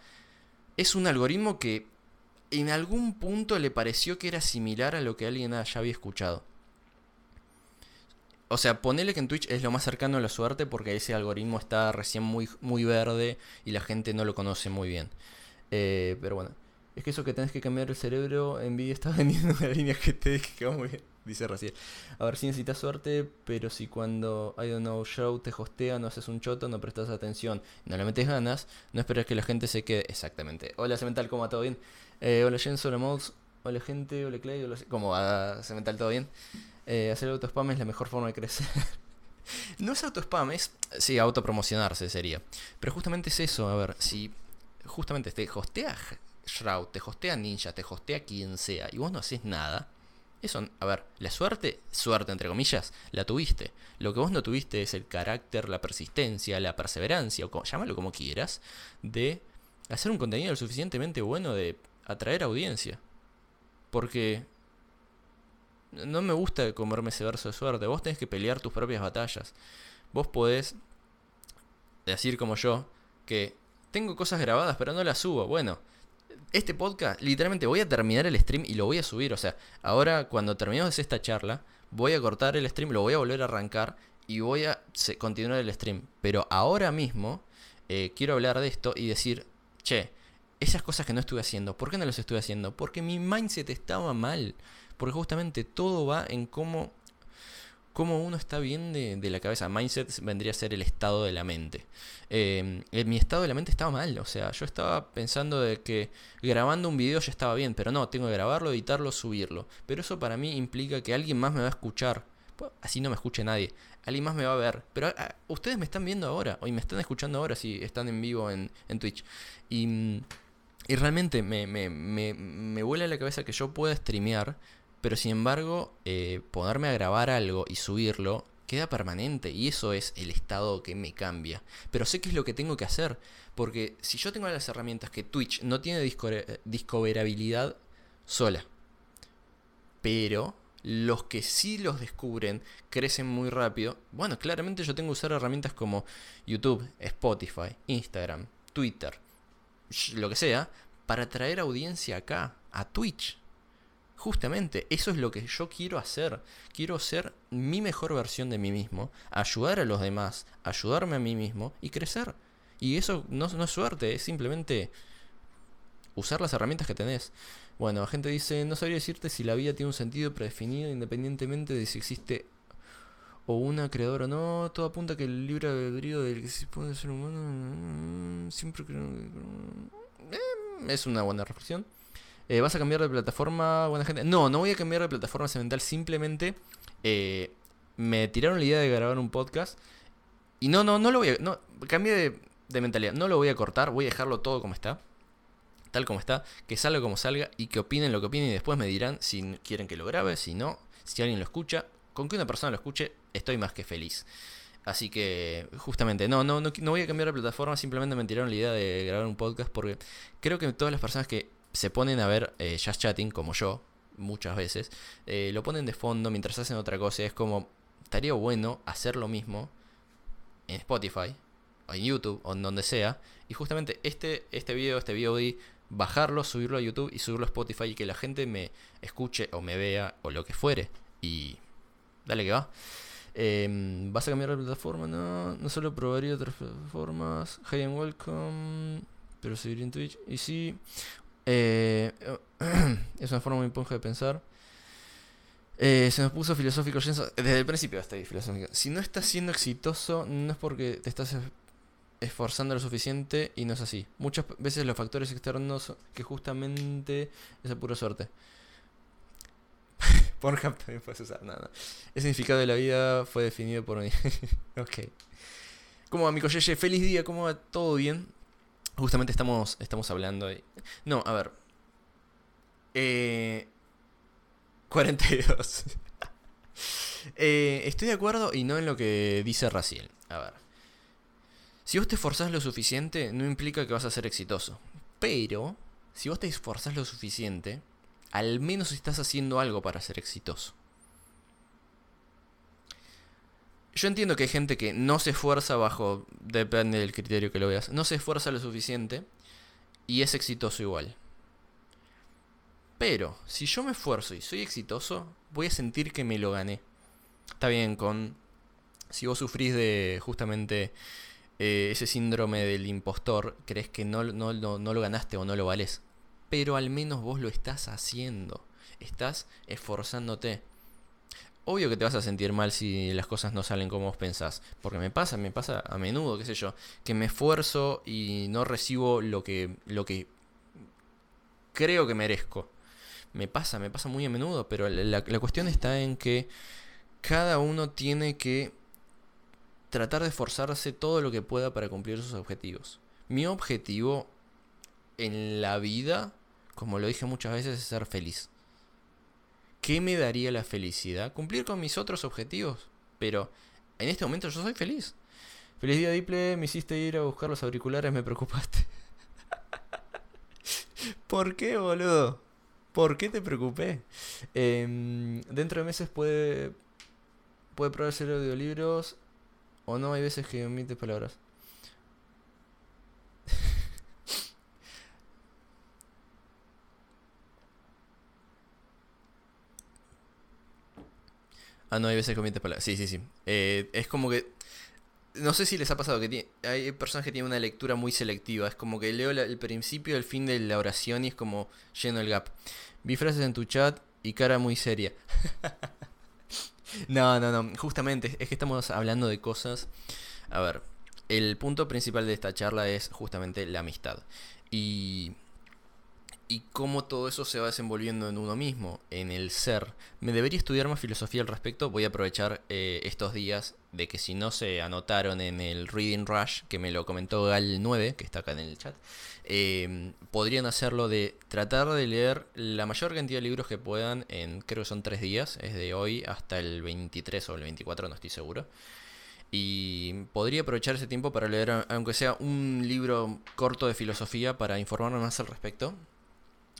es un algoritmo que en algún punto le pareció que era similar a lo que alguien ya había escuchado. O sea, ponele que en Twitch es lo más cercano a la suerte porque ese algoritmo está recién muy, muy verde y la gente no lo conoce muy bien. Eh, pero bueno, es que eso que tenés que cambiar el cerebro, Nvidia está *laughs* vendiendo una línea GT que quedó muy bien, dice Raciel. A ver si necesitas suerte, pero si cuando I don't know show te hostea, no haces un choto, no prestas atención, no le metes ganas, no esperas que la gente se quede. Exactamente. Hola Cemental, ¿cómo va? ¿Todo bien? Eh, hola Jens, hola Mods, hola gente, hola Clay, hola... ¿Cómo va Cemental? ¿Todo bien? Eh, hacer autospam es la mejor forma de crecer. *laughs* no es autospam, es. Sí, autopromocionarse sería. Pero justamente es eso, a ver, si justamente te hostea Shroud, te hostea Ninja, te hostea quien sea, y vos no haces nada. Eso, a ver, la suerte, suerte entre comillas, la tuviste. Lo que vos no tuviste es el carácter, la persistencia, la perseverancia, o llámalo como quieras, de hacer un contenido lo suficientemente bueno de atraer audiencia. Porque no me gusta comerme ese verso de suerte. Vos tenés que pelear tus propias batallas. Vos podés decir como yo que tengo cosas grabadas pero no las subo. Bueno, este podcast literalmente voy a terminar el stream y lo voy a subir. O sea, ahora cuando terminemos esta charla, voy a cortar el stream, lo voy a volver a arrancar y voy a continuar el stream. Pero ahora mismo eh, quiero hablar de esto y decir, che, esas cosas que no estuve haciendo, ¿por qué no las estuve haciendo? Porque mi mindset estaba mal. Porque justamente todo va en cómo, cómo uno está bien de, de la cabeza. Mindset vendría a ser el estado de la mente. Eh, eh, mi estado de la mente estaba mal. O sea, yo estaba pensando de que grabando un video ya estaba bien. Pero no, tengo que grabarlo, editarlo, subirlo. Pero eso para mí implica que alguien más me va a escuchar. Pues, Así no me escuche nadie. Alguien más me va a ver. Pero ah, ustedes me están viendo ahora. O me están escuchando ahora si están en vivo en, en Twitch. Y... y realmente me, me, me, me vuela la cabeza que yo pueda streamear, pero sin embargo, eh, ponerme a grabar algo y subirlo queda permanente. Y eso es el estado que me cambia. Pero sé qué es lo que tengo que hacer. Porque si yo tengo las herramientas que Twitch no tiene discore- discoverabilidad sola. Pero los que sí los descubren crecen muy rápido. Bueno, claramente yo tengo que usar herramientas como YouTube, Spotify, Instagram, Twitter, lo que sea, para traer audiencia acá, a Twitch. Justamente, eso es lo que yo quiero hacer. Quiero ser mi mejor versión de mí mismo, ayudar a los demás, ayudarme a mí mismo y crecer. Y eso no, es suerte, es simplemente usar las herramientas que tenés. Bueno, la gente dice, no sabría decirte si la vida tiene un sentido predefinido independientemente de si existe o una creadora o no. Todo apunta que el libre albedrío del que se puede ser humano mm, siempre creo que... Eh, es una buena reflexión. Eh, ¿Vas a cambiar de plataforma, buena gente? No, no voy a cambiar de plataforma cemental. Simplemente eh, me tiraron la idea de grabar un podcast. Y no, no, no lo voy a... No, cambié de, de mentalidad. No lo voy a cortar. Voy a dejarlo todo como está. Tal como está. Que salga como salga. Y que opinen lo que opinen. Y después me dirán si quieren que lo grabe. Si no. Si alguien lo escucha. Con que una persona lo escuche. Estoy más que feliz. Así que, justamente, no, no, no, no voy a cambiar de plataforma, simplemente me tiraron la idea de grabar un podcast porque creo que todas las personas que se ponen a ver eh, Chatting, como yo, muchas veces, eh, lo ponen de fondo mientras hacen otra cosa. Es como, estaría bueno hacer lo mismo en Spotify, o en YouTube, o en donde sea. Y justamente este, este video, este VOD, bajarlo, subirlo a YouTube y subirlo a Spotify y que la gente me escuche o me vea o lo que fuere. Y dale que va. Em, ¿Vas a cambiar de plataforma? No, no solo probaría otras plataformas. Hi and welcome. Pero seguiría en Twitch. Y sí. Eh, *clears throat* es una forma muy ponja de pensar. Eh, se nos puso filosófico. Desde el principio está ahí filosófico. Si no estás siendo exitoso, no es porque te estás es- esforzando lo suficiente y no es así. Muchas veces los factores externos que justamente es pura suerte. *laughs* Pornhub también puedes usar, nada. El significado de la vida fue definido por mí. *laughs* ok. ¿Cómo va, amigo Yeye? Feliz día, ¿cómo va? ¿Todo bien? Justamente estamos, estamos hablando de... No, a ver. Eh... *laughs* 42. *laughs* Eh, estoy de acuerdo y no en lo que dice Raciel. A ver. Si vos te esforzás lo suficiente, no implica que vas a ser exitoso. Pero, si vos te esforzás lo suficiente, al menos estás haciendo algo para ser exitoso. Yo entiendo que hay gente que no se esfuerza bajo, depende del criterio que lo veas, no se esfuerza lo suficiente y es exitoso igual. Pero, si yo me esfuerzo y soy exitoso, voy a sentir que me lo gané. Está bien, con... Si vos sufrís de justamente eh, ese síndrome del impostor, crees que no, no, no, no lo ganaste o no lo valés. Pero al menos vos lo estás haciendo. Estás esforzándote. Obvio que te vas a sentir mal si las cosas no salen como vos pensás. Porque me pasa, me pasa a menudo, qué sé yo. Que me esfuerzo y no recibo lo que, lo que creo que merezco. Me pasa, me pasa muy a menudo. Pero la, la- cuestión está en que cada uno tiene que tratar de esforzarse todo lo que pueda para cumplir sus objetivos. Mi objetivo en la vida, como lo dije muchas veces, es ser feliz. ¿Qué me daría la felicidad? Cumplir con mis otros objetivos. Pero en este momento yo soy feliz. Feliz día, Diple. Me hiciste ir a buscar los auriculares, me preocupaste. *laughs* ¿Por qué, boludo? ¿Por qué te preocupé? Em, dentro de meses puede, puede probar hacer audiolibros o no. Hay veces que omite palabras. Ah, no, hay veces que omite palabras. Sí, sí, sí. Eh, es como que. No sé si les ha pasado que hay personas que tienen una lectura muy selectiva. Es como que leo el principio el fin de la oración y es como lleno el gap. Vi frases en tu chat y cara muy seria. *laughs* no, no, no. Justamente es que estamos hablando de cosas. A ver, el punto principal de esta charla es justamente la amistad. Y y cómo todo eso se va desenvolviendo en uno mismo, en el ser. Me debería estudiar más filosofía al respecto. Voy a aprovechar eh, estos días de que si no se anotaron en el Reading Rush, que me lo comentó Gal9, que está acá en el chat, eh, podrían hacerlo de tratar de leer la mayor cantidad de libros que puedan en, creo que son tres días, es de hoy hasta el 23 o el 24, no estoy seguro. Y podría aprovechar ese tiempo para leer, aunque sea un libro corto de filosofía, para informarme más al respecto.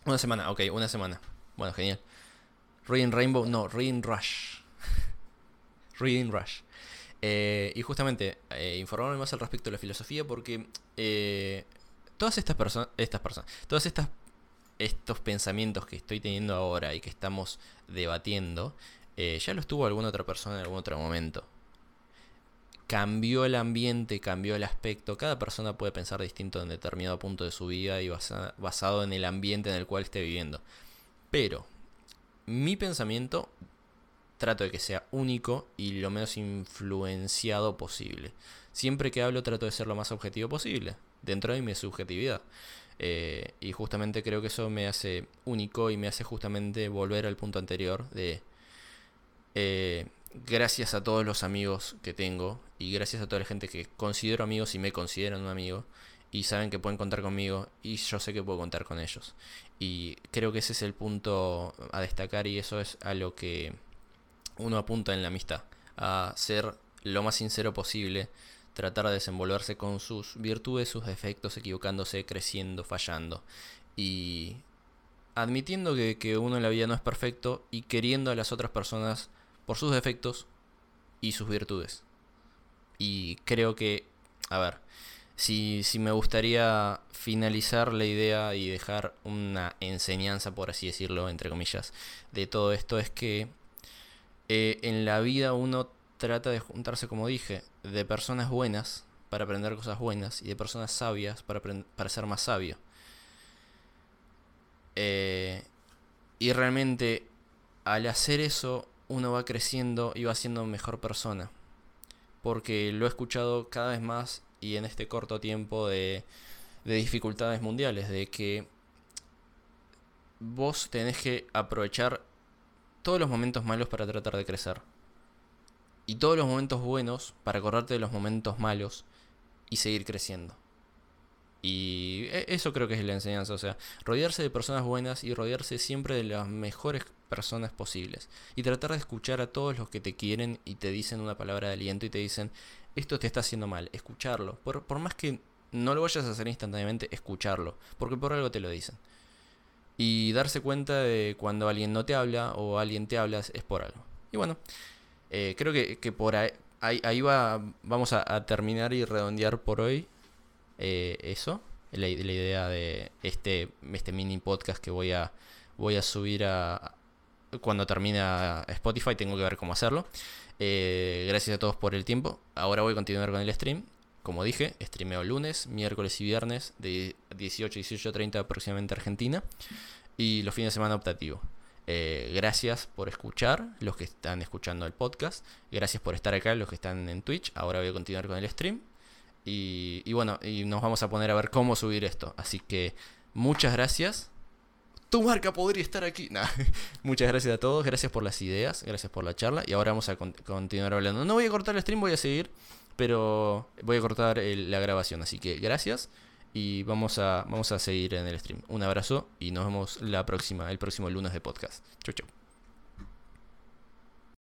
Una semana, ok, una semana. Bueno, genial. Reading Rainbow, no, Reading Rush. *laughs* Reading Rush. Eh, y justamente, eh, informarme más al respecto de la filosofía porque eh, todas estas personas, estas personas, todas estas, estos pensamientos que estoy teniendo ahora y que estamos debatiendo, eh, ya los tuvo alguna otra persona en algún otro momento. Cambió el ambiente, cambió el aspecto. Cada persona puede pensar distinto en determinado punto de su vida y basa- basado en el ambiente en el cual esté viviendo. Pero mi pensamiento trato de que sea único y lo menos influenciado posible. Siempre que hablo trato de ser lo más objetivo posible, dentro de mi subjetividad. Eh, y justamente creo que eso me hace único y me hace justamente volver al punto anterior de... eh, gracias a todos los amigos que tengo y gracias a toda la gente que considero amigos y me consideran un amigo y saben que pueden contar conmigo y yo sé que puedo contar con ellos. Y creo que ese es el punto a destacar y eso es a lo que uno apunta en la amistad, a ser lo más sincero posible, tratar de desenvolverse con sus virtudes, sus defectos, equivocándose, creciendo, fallando y admitiendo que, que uno en la vida no es perfecto y queriendo a las otras personas por sus defectos y sus virtudes. Y creo que, a ver, si, si me gustaría finalizar la idea y dejar una enseñanza, por así decirlo, entre comillas, de todo esto, es que eh, en la vida uno trata de juntarse, como dije, de personas buenas para aprender cosas buenas y de personas sabias para, para ser más sabio. Eh, y realmente al hacer eso uno va creciendo y va siendo mejor persona. Porque lo he escuchado cada vez más y en este corto tiempo de, de dificultades mundiales, de que vos tenés que aprovechar todos los momentos malos para tratar de crecer. Y todos los momentos buenos para acordarte de los momentos malos y seguir creciendo. Y e- eso creo que es la enseñanza, o sea, rodearse de personas buenas y rodearse siempre de las mejores personas posibles. Y tratar de escuchar a todos los que te quieren y te dicen una palabra de aliento y te dicen, esto te está haciendo mal, escucharlo. Por, por más que no lo vayas a hacer instantáneamente, escucharlo, porque por algo te lo dicen. Y darse cuenta de cuando alguien no te habla o alguien te habla es por algo. Y bueno, eh, creo que, que por ahí, ahí, va, vamos a terminar y redondear por hoy eh, eso, la, idea de este, este mini podcast que voy a, voy a subir a... Cuando termine a Spotify tengo que ver cómo hacerlo. Eh, gracias a todos por el tiempo. Ahora voy a continuar con el stream. Como dije, streameo lunes, miércoles y viernes de 18 y 18.30 aproximadamente Argentina. Y los fines de semana optativo. Eh, gracias por escuchar, los que están escuchando el podcast. Gracias por estar acá, los que están en Twitch. Ahora voy a continuar con el stream. Y, bueno, y nos vamos a poner a ver cómo subir esto. Así que muchas gracias. Tu marca podría estar aquí. *laughs* Muchas gracias a todos, gracias por las ideas, gracias por la charla. Y ahora vamos a con- continuar hablando. No voy a cortar el stream, voy a seguir, pero voy a cortar la grabación. Así que gracias y vamos a, vamos a seguir en el stream. Un abrazo y nos vemos la próxima, el próximo lunes de podcast. Chau, chau.